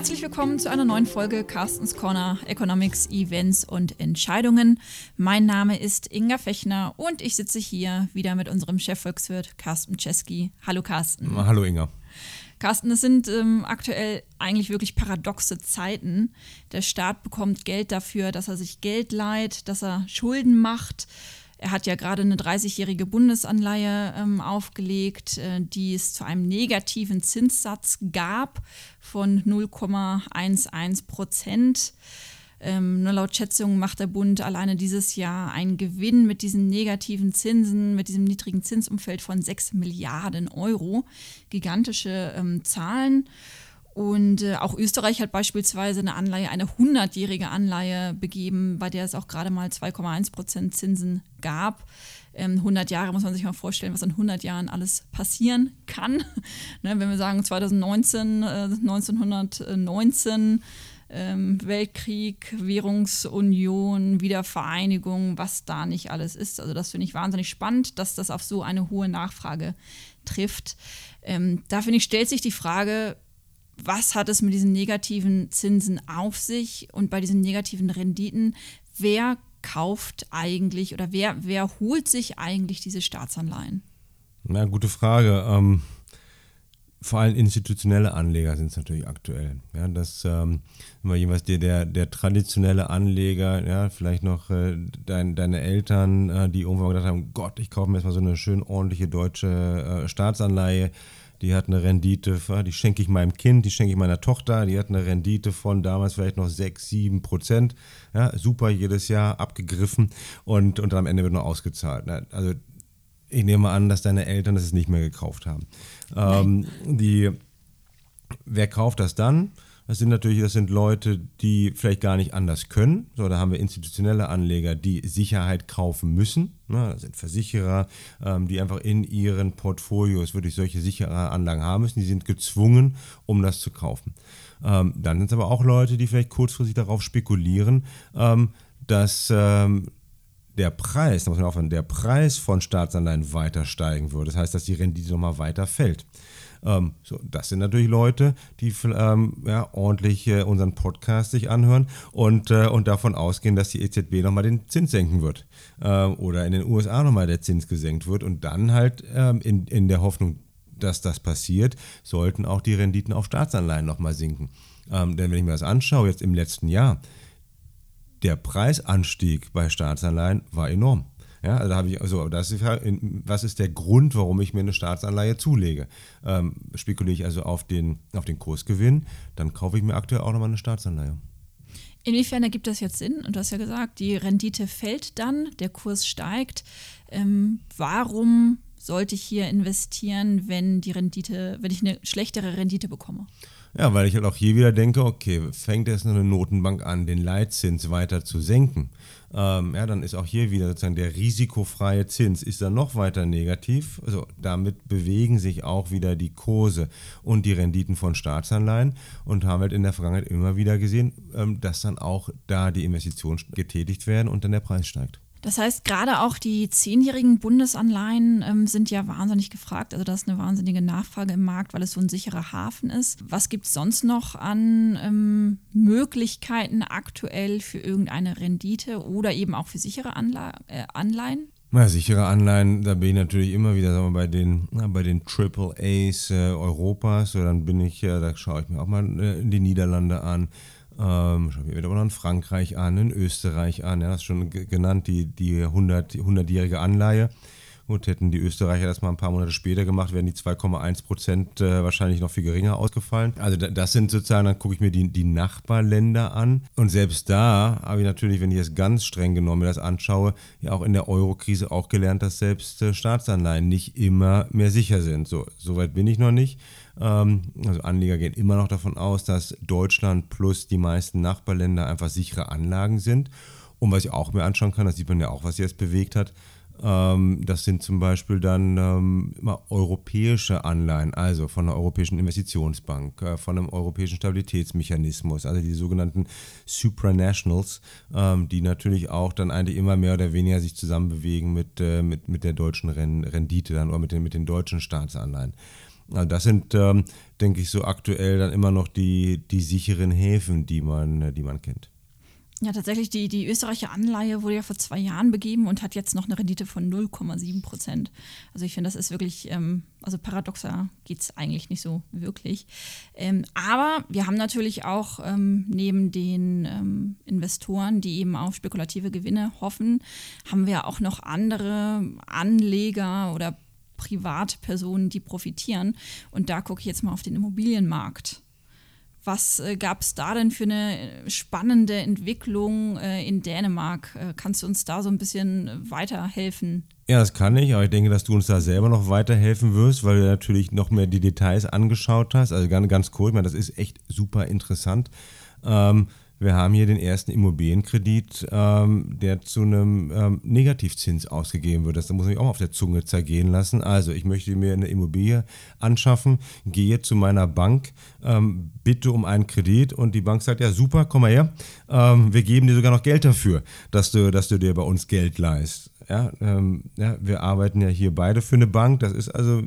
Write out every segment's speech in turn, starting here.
Herzlich willkommen zu einer neuen Folge Carstens Corner Economics, Events und Entscheidungen. Mein Name ist Inga Fechner und ich sitze hier wieder mit unserem Chefvolkswirt Carsten Czeski. Hallo Carsten. Hallo Inga. Carsten, es sind ähm, aktuell eigentlich wirklich paradoxe Zeiten. Der Staat bekommt Geld dafür, dass er sich Geld leiht, dass er Schulden macht. Er hat ja gerade eine 30-jährige Bundesanleihe ähm, aufgelegt, äh, die es zu einem negativen Zinssatz gab von 0,11 Prozent. Ähm, nur laut Schätzungen macht der Bund alleine dieses Jahr einen Gewinn mit diesen negativen Zinsen, mit diesem niedrigen Zinsumfeld von 6 Milliarden Euro. Gigantische ähm, Zahlen. Und äh, auch Österreich hat beispielsweise eine Anleihe, eine 100-jährige Anleihe begeben, bei der es auch gerade mal 2,1 Prozent Zinsen gab. Ähm, 100 Jahre muss man sich mal vorstellen, was in 100 Jahren alles passieren kann. ne, wenn wir sagen 2019, äh, 1919, ähm, Weltkrieg, Währungsunion, Wiedervereinigung, was da nicht alles ist. Also das finde ich wahnsinnig spannend, dass das auf so eine hohe Nachfrage trifft. Ähm, da finde ich, stellt sich die Frage, was hat es mit diesen negativen Zinsen auf sich und bei diesen negativen Renditen, wer kauft eigentlich oder wer, wer holt sich eigentlich diese Staatsanleihen? Na, gute Frage. Ähm, vor allem institutionelle Anleger sind es natürlich aktuell. Ja, das ähm, jeweils der, der, der traditionelle Anleger, ja, vielleicht noch äh, dein, deine Eltern, äh, die irgendwann gedacht haben, Gott, ich kaufe mir jetzt mal so eine schön ordentliche deutsche äh, Staatsanleihe die hat eine Rendite, die schenke ich meinem Kind, die schenke ich meiner Tochter, die hat eine Rendite von damals vielleicht noch 6, 7 Prozent. Ja, super, jedes Jahr abgegriffen und, und am Ende wird noch ausgezahlt. Also ich nehme an, dass deine Eltern das nicht mehr gekauft haben. Ähm, die, wer kauft das dann? Das sind natürlich, das sind Leute, die vielleicht gar nicht anders können. So, da haben wir institutionelle Anleger, die Sicherheit kaufen müssen. Ne? Das sind Versicherer, ähm, die einfach in ihren Portfolios wirklich solche sichere Anlagen haben müssen. Die sind gezwungen, um das zu kaufen. Ähm, dann sind es aber auch Leute, die vielleicht kurzfristig darauf spekulieren, ähm, dass ähm, der Preis, da muss man aufhören, der Preis von Staatsanleihen weiter steigen würde. Das heißt, dass die Rendite nochmal weiter fällt. Ähm, so, das sind natürlich Leute, die ähm, ja, ordentlich äh, unseren Podcast sich anhören und, äh, und davon ausgehen, dass die EZB nochmal den Zins senken wird. Ähm, oder in den USA nochmal der Zins gesenkt wird und dann halt ähm, in, in der Hoffnung, dass das passiert, sollten auch die Renditen auf Staatsanleihen nochmal sinken. Ähm, denn wenn ich mir das anschaue, jetzt im letzten Jahr, der Preisanstieg bei Staatsanleihen war enorm. Ja, also da habe ich, also das ist, was ist der Grund, warum ich mir eine Staatsanleihe zulege? Ähm, spekuliere ich also auf den, auf den Kursgewinn, dann kaufe ich mir aktuell auch nochmal eine Staatsanleihe. Inwiefern ergibt das jetzt Sinn? Und du hast ja gesagt, die Rendite fällt dann, der Kurs steigt. Ähm, warum sollte ich hier investieren, wenn die Rendite, wenn ich eine schlechtere Rendite bekomme? Ja, weil ich halt auch hier wieder denke, okay, fängt jetzt eine Notenbank an, den Leitzins weiter zu senken, ähm, ja, dann ist auch hier wieder sozusagen der risikofreie Zins ist dann noch weiter negativ. Also damit bewegen sich auch wieder die Kurse und die Renditen von Staatsanleihen und haben halt in der Vergangenheit immer wieder gesehen, ähm, dass dann auch da die Investitionen getätigt werden und dann der Preis steigt. Das heißt, gerade auch die zehnjährigen Bundesanleihen ähm, sind ja wahnsinnig gefragt. Also da ist eine wahnsinnige Nachfrage im Markt, weil es so ein sicherer Hafen ist. Was gibt es sonst noch an ähm, Möglichkeiten aktuell für irgendeine Rendite oder eben auch für sichere Anla äh, Anleihen? Ja, sichere Anleihen, da bin ich natürlich immer wieder sagen wir, bei den, na, bei den Triple A's äh, Europas. So, dann bin ich, äh, da schaue ich mir auch mal äh, die Niederlande an. Ähm, schauen noch in Frankreich an, in Österreich an. Ja, das ist schon genannt, die, die 100, 100-jährige Anleihe. Gut, hätten die Österreicher das mal ein paar Monate später gemacht, wären die 2,1 Prozent äh, wahrscheinlich noch viel geringer ausgefallen. Also das sind sozusagen, dann gucke ich mir die, die Nachbarländer an. Und selbst da habe ich natürlich, wenn ich es ganz streng genommen das anschaue, ja auch in der Euro-Krise auch gelernt, dass selbst äh, Staatsanleihen nicht immer mehr sicher sind. So, so weit bin ich noch nicht. Ähm, also Anleger gehen immer noch davon aus, dass Deutschland plus die meisten Nachbarländer einfach sichere Anlagen sind. Und was ich auch mir anschauen kann, das sieht man ja auch, was jetzt bewegt hat, ähm, das sind zum Beispiel dann ähm, europäische Anleihen, also von der Europäischen Investitionsbank, äh, von einem europäischen Stabilitätsmechanismus, also die sogenannten Supranationals, ähm, die natürlich auch dann eigentlich immer mehr oder weniger sich zusammen bewegen mit, äh, mit, mit der deutschen Rendite dann oder mit den, mit den deutschen Staatsanleihen. Also das sind, ähm, denke ich, so aktuell dann immer noch die, die sicheren Häfen, die man, die man kennt. Ja, tatsächlich, die, die österreichische Anleihe wurde ja vor zwei Jahren begeben und hat jetzt noch eine Rendite von 0,7 Prozent. Also ich finde, das ist wirklich, ähm, also paradoxer geht es eigentlich nicht so wirklich. Ähm, aber wir haben natürlich auch ähm, neben den ähm, Investoren, die eben auf spekulative Gewinne hoffen, haben wir auch noch andere Anleger oder Privatpersonen, die profitieren. Und da gucke ich jetzt mal auf den Immobilienmarkt. Was äh, gab es da denn für eine äh, spannende Entwicklung äh, in Dänemark? Äh, kannst du uns da so ein bisschen weiterhelfen? Ja, das kann ich, aber ich denke, dass du uns da selber noch weiterhelfen wirst, weil du natürlich noch mehr die Details angeschaut hast. Also ganz, ganz cool, ich meine, das ist echt super interessant. Ähm, wir haben hier den ersten Immobilienkredit, ähm, der zu einem ähm, Negativzins ausgegeben wird. Das muss ich auch auf der Zunge zergehen lassen. Also ich möchte mir eine Immobilie anschaffen, gehe zu meiner Bank, ähm, bitte um einen Kredit und die Bank sagt, ja super, komm mal her, ähm, wir geben dir sogar noch Geld dafür, dass du, dass du dir bei uns Geld leist. Ja, ähm, ja, wir arbeiten ja hier beide für eine Bank. Das ist also,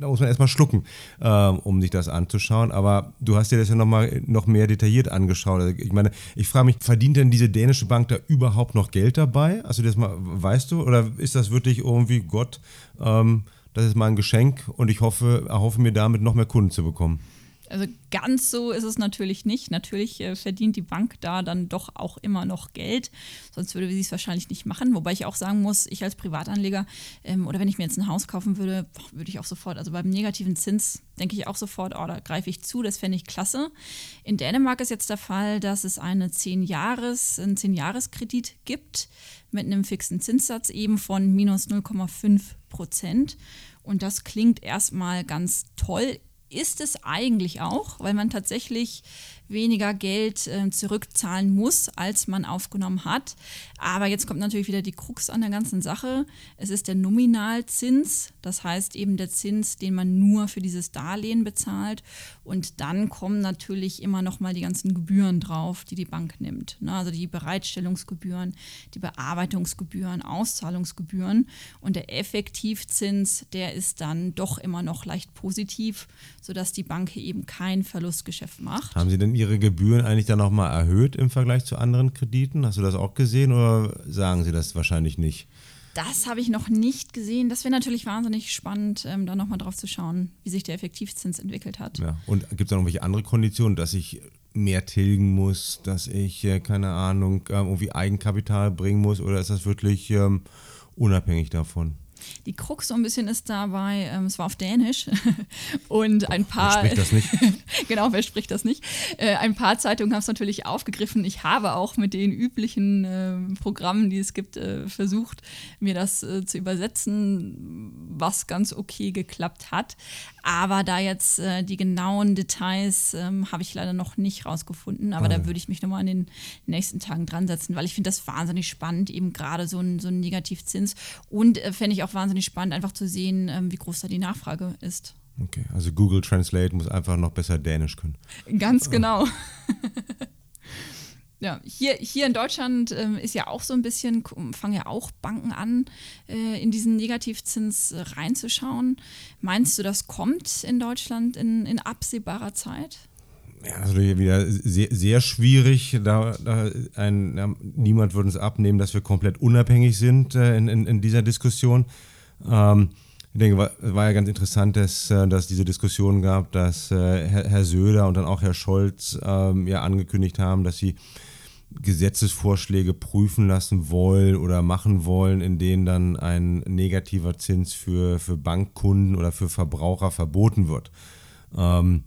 da muss man erstmal schlucken, ähm, um sich das anzuschauen. Aber du hast dir das ja nochmal noch mehr detailliert angeschaut. Also ich meine, ich frage mich, verdient denn diese dänische Bank da überhaupt noch Geld dabei? Also das mal, weißt du? Oder ist das wirklich irgendwie Gott? Ähm, das ist mein Geschenk und ich hoffe, erhoffe mir damit noch mehr Kunden zu bekommen. Also ganz so ist es natürlich nicht. Natürlich äh, verdient die Bank da dann doch auch immer noch Geld, sonst würde sie es wahrscheinlich nicht machen. Wobei ich auch sagen muss, ich als Privatanleger ähm, oder wenn ich mir jetzt ein Haus kaufen würde, würde ich auch sofort, also beim negativen Zins denke ich auch sofort, oh, da greife ich zu, das fände ich klasse. In Dänemark ist jetzt der Fall, dass es eine 10 Jahres, einen 10-Jahres-Kredit gibt mit einem fixen Zinssatz eben von minus 0,5 Prozent. Und das klingt erstmal ganz toll ist es eigentlich auch, weil man tatsächlich weniger Geld äh, zurückzahlen muss, als man aufgenommen hat. Aber jetzt kommt natürlich wieder die Krux an der ganzen Sache. Es ist der Nominalzins, das heißt eben der Zins, den man nur für dieses Darlehen bezahlt. Und dann kommen natürlich immer noch mal die ganzen Gebühren drauf, die die Bank nimmt. Ne? Also die Bereitstellungsgebühren, die Bearbeitungsgebühren, Auszahlungsgebühren. Und der Effektivzins, der ist dann doch immer noch leicht positiv, sodass die Bank eben kein Verlustgeschäft macht. Haben Sie denn Ihre Gebühren eigentlich dann nochmal erhöht im Vergleich zu anderen Krediten? Hast du das auch gesehen oder sagen Sie das wahrscheinlich nicht? Das habe ich noch nicht gesehen. Das wäre natürlich wahnsinnig spannend, ähm, da nochmal drauf zu schauen, wie sich der Effektivzins entwickelt hat. Ja. Und gibt es da noch welche andere Konditionen, dass ich mehr tilgen muss, dass ich, äh, keine Ahnung, äh, irgendwie Eigenkapital bringen muss oder ist das wirklich ähm, unabhängig davon? Die Krux so ein bisschen ist dabei, ähm, es war auf Dänisch und ein paar. Wer spricht das nicht? genau, wer spricht das nicht? Äh, ein paar Zeitungen haben es natürlich aufgegriffen. Ich habe auch mit den üblichen äh, Programmen, die es gibt, äh, versucht, mir das äh, zu übersetzen, was ganz okay geklappt hat. Aber da jetzt äh, die genauen Details ähm, habe ich leider noch nicht rausgefunden. Aber ah, da würde ich mich nochmal in den nächsten Tagen dran setzen, weil ich finde das wahnsinnig spannend, eben gerade so ein, so ein Negativzins. Und äh, fände ich auch wahnsinnig spannend, einfach zu sehen, ähm, wie groß da die Nachfrage ist. Okay, also Google Translate muss einfach noch besser Dänisch können. Ganz genau. Ja, hier, hier in Deutschland ähm, ist ja auch so ein bisschen, fangen ja auch Banken an, äh, in diesen Negativzins äh, reinzuschauen. Meinst du, das kommt in Deutschland in, in absehbarer Zeit? Ja, also wieder sehr, sehr schwierig. Da, da ein, ja, niemand würde uns abnehmen, dass wir komplett unabhängig sind äh, in, in, in, dieser Diskussion. Ähm, ich denke, es war ja ganz interessant, dass, äh, dass diese Diskussion gab, dass äh, Herr, Herr Söder und dann auch Herr Scholz ähm, ja angekündigt haben, dass sie Gesetzesvorschläge prüfen lassen wollen oder machen wollen, in denen dann ein negativer Zins für, für Bankkunden oder für Verbraucher verboten wird. Ähm,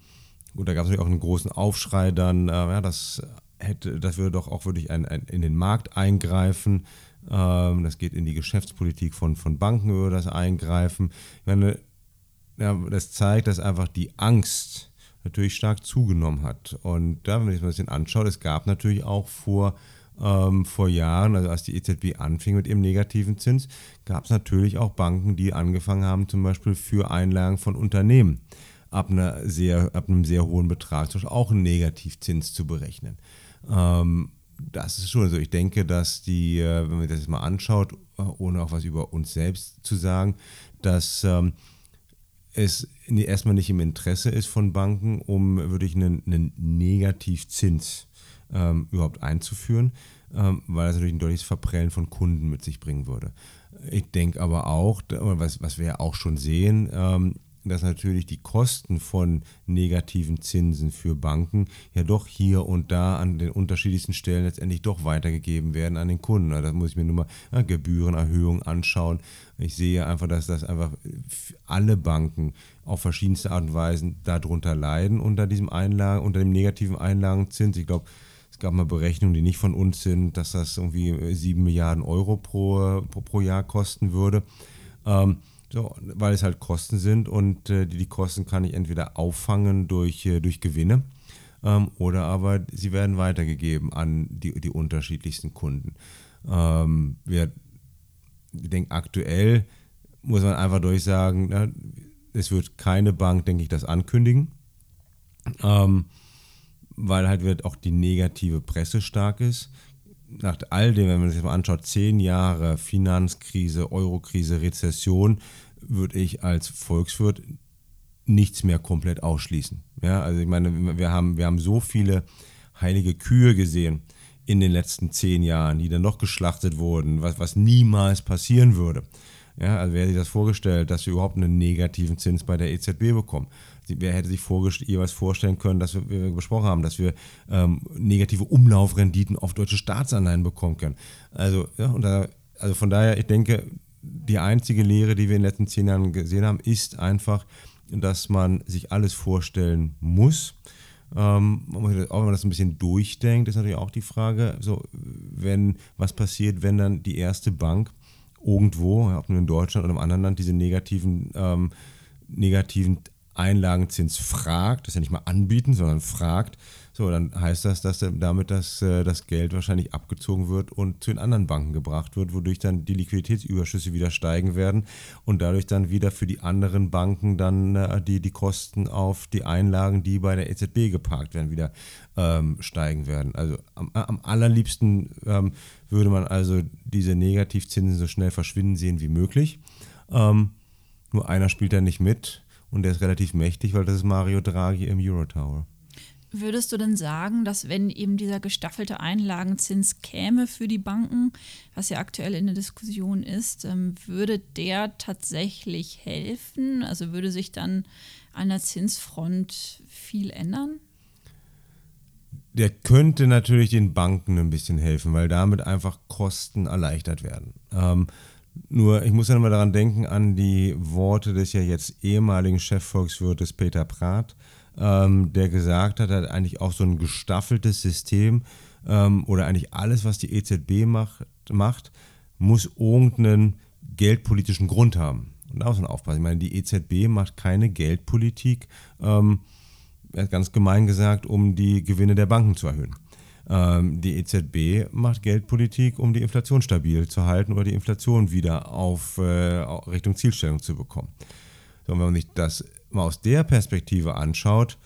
gut, da gab es natürlich auch einen großen Aufschrei dann, äh, ja, das hätte, das würde doch auch wirklich ein, ein, in den Markt eingreifen. Ähm, das geht in die Geschäftspolitik von, von Banken, würde das eingreifen. Ich meine, ja, das zeigt, dass einfach die Angst natürlich stark zugenommen hat. Und da, wenn man sich ein bisschen anschaut, es gab natürlich auch vor, ähm, vor Jahren, also als die EZB anfing mit ihrem negativen Zins, gab es natürlich auch Banken, die angefangen haben, zum Beispiel für Einlagen von Unternehmen ab, einer sehr, ab einem sehr hohen Betrag zum Beispiel auch einen Negativzins zu berechnen. Ähm, das ist schon so. Ich denke, dass die, äh, wenn man das jetzt mal anschaut, äh, ohne auch was über uns selbst zu sagen, dass ähm, es erstmal nicht im Interesse ist von Banken, um wirklich einen, einen Negativzins ähm, überhaupt einzuführen, ähm, weil das natürlich ein deutliches Verprellen von Kunden mit sich bringen würde. Ich denke aber auch, was, was wir ja auch schon sehen, ähm, dass natürlich die Kosten von negativen Zinsen für Banken ja doch hier und da an den unterschiedlichsten Stellen letztendlich doch weitergegeben werden an den Kunden. Da muss ich mir nur mal ja, Gebührenerhöhungen anschauen. Ich sehe einfach, dass das einfach alle Banken auf verschiedenste Art und Weise darunter leiden unter diesem Einlagen, unter dem negativen Einlagenzins. Ich glaube, es gab mal Berechnungen, die nicht von uns sind, dass das irgendwie 7 Milliarden Euro pro, pro, pro Jahr kosten würde. Ähm, so, weil es halt Kosten sind und äh, die, die Kosten kann ich entweder auffangen durch, äh, durch Gewinne ähm, oder aber sie werden weitergegeben an die, die unterschiedlichsten Kunden. Ähm, wir, denken aktuell, muss man einfach durchsagen, na, es wird keine Bank, denke ich, das ankündigen, ähm, weil halt wird auch die negative Presse stark ist nach all dem, wenn man sich mal anschaut, zehn Jahre Finanzkrise, Eurokrise, Rezession, würde ich als Volkswirt nichts mehr komplett ausschließen. Ja, also ich meine, wir haben, wir haben so viele heilige Kühe gesehen in den letzten zehn Jahren, die dann noch geschlachtet wurden, was, was niemals passieren würde. Ja, also wer hätte sich das vorgestellt, dass wir überhaupt einen negativen Zins bei der EZB bekommen? Wer hätte sich jeweils vorstellen können, dass wir, wie wir besprochen haben, dass wir ähm, negative Umlaufrenditen auf deutsche Staatsanleihen bekommen können? Also, ja, da, also von daher, ich denke, die einzige Lehre, die wir in den letzten zehn Jahren gesehen haben, ist einfach, dass man sich alles vorstellen muss. Ähm, auch wenn man das ein bisschen durchdenkt, ist natürlich auch die Frage, so, wenn, was passiert, wenn dann die erste Bank irgendwo, ob nur in Deutschland oder im anderen Land, diese negativen, ähm, negativen Einlagenzins fragt, das ja nicht mal anbieten, sondern fragt, so, dann heißt das, dass damit das, äh, das Geld wahrscheinlich abgezogen wird und zu den anderen Banken gebracht wird, wodurch dann die Liquiditätsüberschüsse wieder steigen werden und dadurch dann wieder für die anderen Banken dann äh, die, die Kosten auf die Einlagen, die bei der EZB geparkt werden, wieder ähm, steigen werden. Also am, am allerliebsten ähm, würde man also diese Negativzinsen so schnell verschwinden sehen wie möglich. Ähm, nur einer spielt da nicht mit und der ist relativ mächtig, weil das ist Mario Draghi im Eurotower. Würdest du denn sagen, dass wenn eben dieser gestaffelte Einlagenzins käme für die Banken, was ja aktuell in der Diskussion ist, ähm, würde der tatsächlich helfen? Also würde sich dann an der Zinsfront viel ändern? Der könnte natürlich den Banken ein bisschen helfen, weil damit einfach Kosten erleichtert werden. Ähm, nur, ich muss ja mal daran denken, an die Worte des ja jetzt ehemaligen Chefvolkswirtes Peter Prath, ähm, der gesagt hat, hat eigentlich auch so ein gestaffeltes System ähm, oder eigentlich alles, was die EZB macht, macht muss irgendeinen geldpolitischen Grund haben. Und da muss man aufpassen. Ich meine, die EZB macht keine Geldpolitik, ähm, ganz gemein gesagt, um die Gewinne der Banken zu erhöhen. Ähm, die EZB macht Geldpolitik, um die Inflation stabil zu halten oder die Inflation wieder auf äh, Richtung Zielstellung zu bekommen. So, wenn man sich das mal aus der Perspektive anschaut,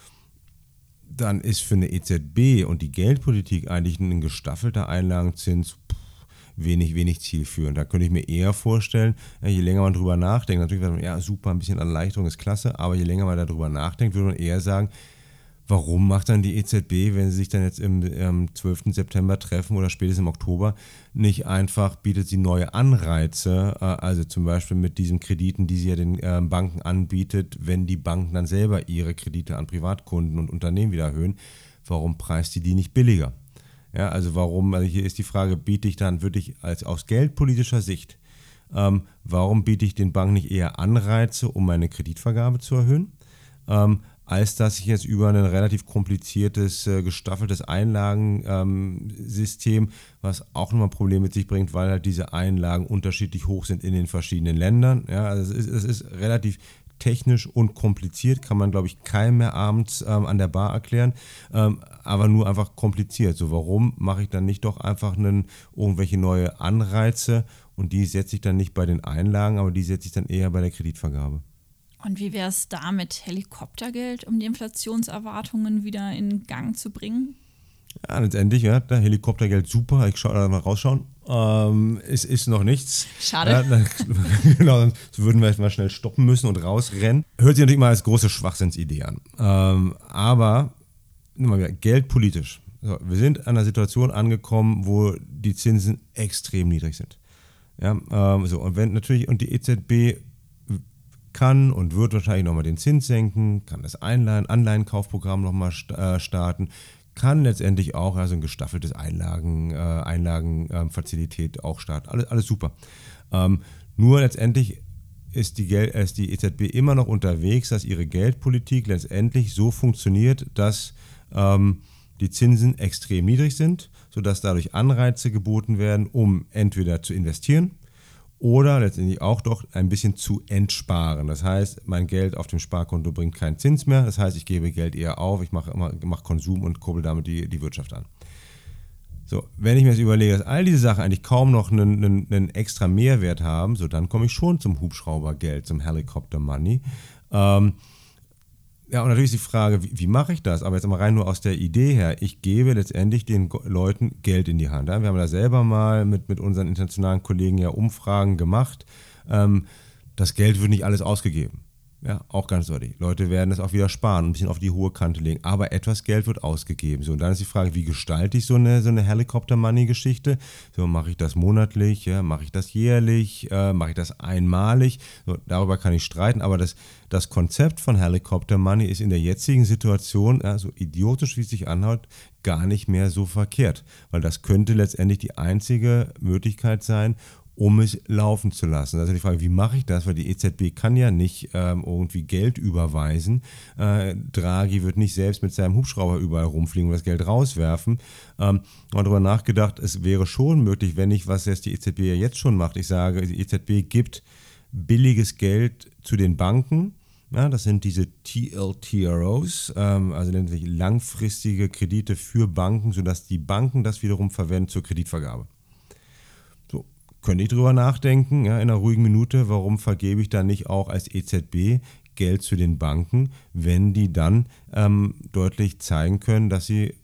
dann ist für eine EZB und die Geldpolitik eigentlich ein gestaffelter Einlagenzins wenig, wenig zielführend. Da könnte ich mir eher vorstellen, je länger man drüber nachdenkt, natürlich wird man, ja, super, ein bisschen Erleichterung ist klasse, aber je länger man darüber nachdenkt, würde man eher sagen, Warum macht dann die EZB, wenn sie sich dann jetzt im, am 12. September treffen oder spätestens im Oktober, nicht einfach bietet sie neue Anreize, äh, also zum Beispiel mit diesen Krediten, die sie ja den ähm, Banken anbietet, wenn die Banken dann selber ihre Kredite an Privatkunden und Unternehmen wieder erhöhen, warum preist sie die nicht billiger? Ja, also warum, also hier ist die Frage, biete ich dann wirklich als aus geldpolitischer Sicht, ähm, warum biete ich den Banken nicht eher Anreize, um meine Kreditvergabe zu erhöhen? Ähm, als dass ich jetzt über ein relativ kompliziertes, äh, gestaffeltes Einlagensystem, was auch nochmal Probleme mit sich bringt, weil halt diese Einlagen unterschiedlich hoch sind in den verschiedenen Ländern. Ja, also es ist, es ist relativ technisch und kompliziert, kann man, glaube ich, keinem mehr abends ähm, an der Bar erklären, ähm, aber nur einfach kompliziert. So, warum mache ich dann nicht doch einfach einen, irgendwelche neue Anreize und die setze ich dann nicht bei den Einlagen, aber die setze ich dann eher bei der Kreditvergabe? Und wie wäre es da mit Helikoptergeld, um die Inflationserwartungen wieder in Gang zu bringen? Ja, letztendlich, ja, Helikoptergeld super, ich schaue da mal rausschauen. Ähm, es ist noch nichts. Schade. Ja, dann, genau, sonst würden wir mal schnell stoppen müssen und rausrennen. Hört sich natürlich mal als große Schwachsinnsidee an. Ähm, aber, mal wieder, geldpolitisch. So, wir sind an einer Situation angekommen, wo die Zinsen extrem niedrig sind. Ja, ähm, so, und wenn natürlich, und die EZB kann und wird wahrscheinlich nochmal den Zins senken, kann das Anleihenkaufprogramm nochmal äh, starten, kann letztendlich auch also ein gestaffeltes Einlagen, äh, Einlagenfazilität auch starten. Alles, alles super. Ähm, nur letztendlich ist die, Gel ist die EZB immer noch unterwegs, dass ihre Geldpolitik letztendlich so funktioniert, dass ähm, die Zinsen extrem niedrig sind, sodass dadurch Anreize geboten werden, um entweder zu investieren oder letztendlich auch doch ein bisschen zu entsparen. Das heißt, mein Geld auf dem Sparkonto bringt keinen Zins mehr. Das heißt, ich gebe Geld eher auf, ich mache mache Konsum und kurbel damit die, die Wirtschaft an. So, wenn ich mir jetzt überlege, dass all diese Sachen eigentlich kaum noch einen, einen, einen extra Mehrwert haben, so dann komme ich schon zum Hubschraubergeld, zum Helicopter Money. Ähm, ja, und natürlich ist die Frage, wie, wie mache ich das? Aber jetzt mal rein nur aus der Idee her. Ich gebe letztendlich den Leuten Geld in die Hand. Wir haben da selber mal mit, mit unseren internationalen Kollegen ja Umfragen gemacht. Ähm, das Geld wird nicht alles ausgegeben. Ja, auch ganz deutlich. Leute werden es auch wieder sparen, ein bisschen auf die hohe Kante legen. Aber etwas Geld wird ausgegeben. So, und dann ist die Frage, wie gestalte ich so eine, so eine Helicopter-Money-Geschichte? So, mache ich das monatlich? Ja, mache ich das jährlich? Äh, mache ich das einmalig? So, darüber kann ich streiten. Aber das, das Konzept von Helicopter Money ist in der jetzigen Situation, ja, so idiotisch wie es sich anhört, gar nicht mehr so verkehrt. Weil das könnte letztendlich die einzige Möglichkeit sein, um es laufen zu lassen. Also die Frage, wie mache ich das? Weil die EZB kann ja nicht ähm, irgendwie Geld überweisen. Äh, Draghi wird nicht selbst mit seinem Hubschrauber überall rumfliegen und das Geld rauswerfen. Ähm, mal darüber nachgedacht, es wäre schon möglich, wenn ich, was jetzt die EZB ja jetzt schon macht, ich sage, die EZB gibt billiges Geld zu den Banken. Ja, das sind diese TLTROs, ähm, also nämlich langfristige Kredite für Banken, sodass die Banken das wiederum verwenden zur Kreditvergabe könnte ich drüber nachdenken, ja, in einer ruhigen Minute, warum vergebe ich da nicht auch als EZB Geld zu den Banken, wenn die dann ähm, deutlich zeigen können, dass sie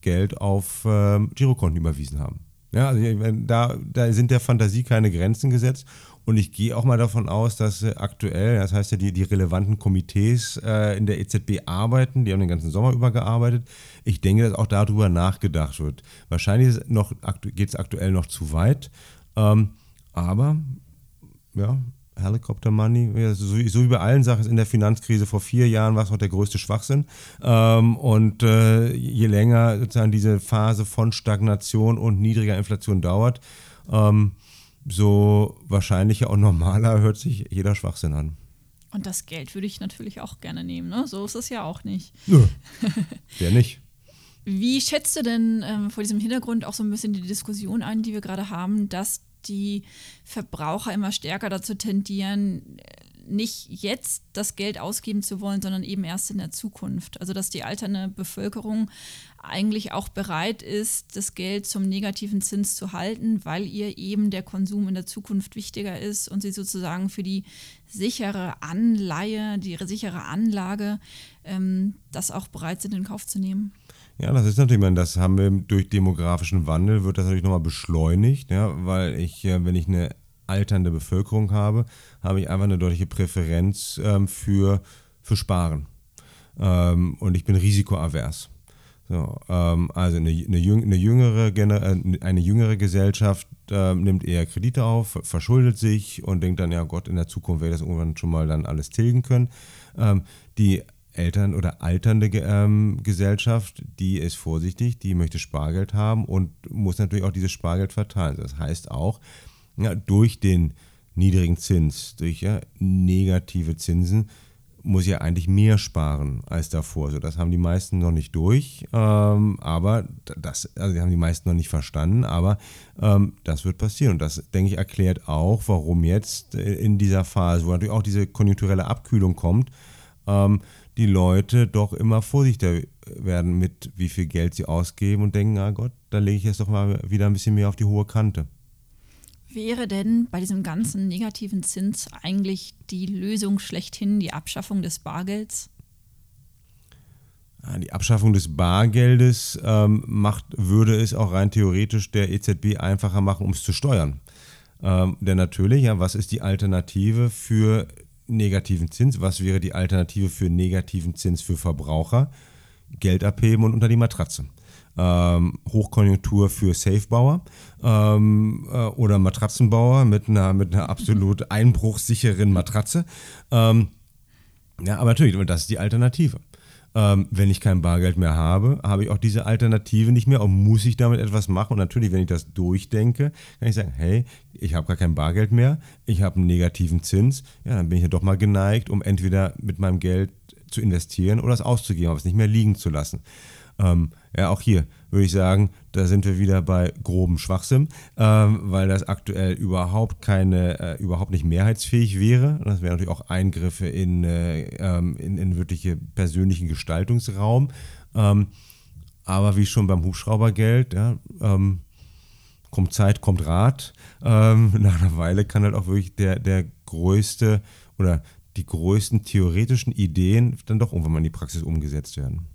Geld auf ähm, Girokonten überwiesen haben. Ja, also da, da sind der Fantasie keine Grenzen gesetzt und ich gehe auch mal davon aus, dass äh, aktuell, das heißt ja, die, die relevanten Komitees äh, in der EZB arbeiten, die haben den ganzen Sommer über gearbeitet. Ich denke, dass auch darüber nachgedacht wird. Wahrscheinlich geht es aktuell noch zu weit. Ähm, aber, ja, Helicopter Money, ja, so, so, wie bei allen Sachen in der Finanzkrise vor vier Jahren war es noch der größte Schwachsinn. Ähm, und äh, je länger sozusagen diese Phase von Stagnation und niedriger Inflation dauert, ähm, so wahrscheinlicher und normaler hört sich jeder Schwachsinn an. Und das Geld würde ich natürlich auch gerne nehmen, ne? So ist es ja auch nicht. Nö, der nicht. Wie schätzt du denn ähm, vor diesem Hintergrund auch so ein bisschen die Diskussion ein, die wir gerade haben, dass die Verbraucher immer stärker dazu tendieren, nicht jetzt das Geld ausgeben zu wollen, sondern eben erst in der Zukunft. Also dass die alternde Bevölkerung eigentlich auch bereit ist, das Geld zum negativen Zins zu halten, weil ihr eben der Konsum in der Zukunft wichtiger ist und sie sozusagen für die sichere Anleihe, die sichere Anlage, ähm, das auch bereit sind in Kauf zu nehmen. Ja, das ist natürlich, meine, das haben wir durch demografischen Wandel, wird das natürlich nochmal beschleunigt, ja, weil ich, äh, wenn ich eine alternde Bevölkerung habe, habe ich einfach eine deutliche Präferenz ähm, für, für Sparen. Ähm, und ich bin risikoavers. So, ähm, also eine, eine, eine, jüngere, äh, eine jüngere Gesellschaft äh, nimmt eher Kredite auf, verschuldet sich und denkt dann, ja Gott, in der Zukunft werde ich das irgendwann schon mal dann alles tilgen können. Ähm, die Eltern- oder alternde ähm, Gesellschaft, die ist vorsichtig, die möchte Spargeld haben und muss natürlich auch dieses Spargeld verteilen. Das heißt auch, ja, durch den niedrigen Zins, durch ja, negative Zinsen, muss ja eigentlich mehr sparen als davor. So, das haben die meisten noch nicht durch, ähm, aber das, also haben die meisten noch nicht verstanden, aber ähm, das wird passieren. Und das, denke ich, erklärt auch, warum jetzt in dieser Phase, wo natürlich auch diese konjunkturelle Abkühlung kommt, ähm, die Leute doch immer vorsichtiger werden mit, wie viel Geld sie ausgeben und denken, ah Gott, da lege ich jetzt doch mal wieder ein bisschen mehr auf die hohe Kante. Wäre denn bei diesem ganzen negativen Zins eigentlich die Lösung schlechthin die Abschaffung des Bargelds? Die Abschaffung des Bargeldes ähm, macht, würde es auch rein theoretisch der EZB einfacher machen, um es zu steuern. Ähm, denn natürlich, ja, was ist die Alternative für negativen Zins? Was wäre die Alternative für negativen Zins für Verbraucher? Geld abheben und unter die Matratze. Ähm, Hochkonjunktur für Safebauer ähm, äh, oder Matratzenbauer mit einer, mit einer absolut einbruchsicheren Matratze. Ähm, ja, aber natürlich, das ist die Alternative. Ähm, wenn ich kein Bargeld mehr habe, habe ich auch diese Alternative nicht mehr und muss ich damit etwas machen. Und natürlich, wenn ich das durchdenke, kann ich sagen, hey, ich habe gar kein Bargeld mehr, ich habe einen negativen Zins, ja, dann bin ich ja doch mal geneigt, um entweder mit meinem Geld zu investieren oder es auszugeben, aber es nicht mehr liegen zu lassen. Ähm, ja, auch hier würde ich sagen, da sind wir wieder bei grobem Schwachsinn, ähm, weil das aktuell überhaupt keine, äh, überhaupt nicht mehrheitsfähig wäre. Das wären natürlich auch Eingriffe in, äh, ähm, in, in wirkliche persönlichen Gestaltungsraum. Ähm, aber wie schon beim Hubschraubergeld, ja, ähm, kommt Zeit, kommt Rat. Ähm, nach einer Weile kann halt auch wirklich der, der größte oder die größten theoretischen Ideen dann doch irgendwann mal in die Praxis umgesetzt werden.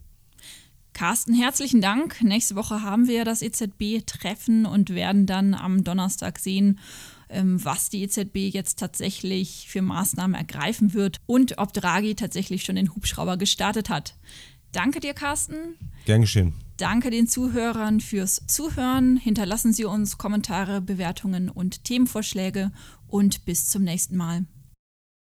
Carsten, herzlichen Dank. Nächste Woche haben wir das EZB-Treffen und werden dann am Donnerstag sehen, ähm, was die EZB jetzt tatsächlich für Maßnahmen ergreifen wird und ob Draghi tatsächlich schon den Hubschrauber gestartet hat. Danke dir, Carsten. Gern geschehen. Danke den Zuhörern fürs Zuhören. Hinterlassen Sie uns Kommentare, Bewertungen und Themenvorschläge und bis zum nächsten Mal.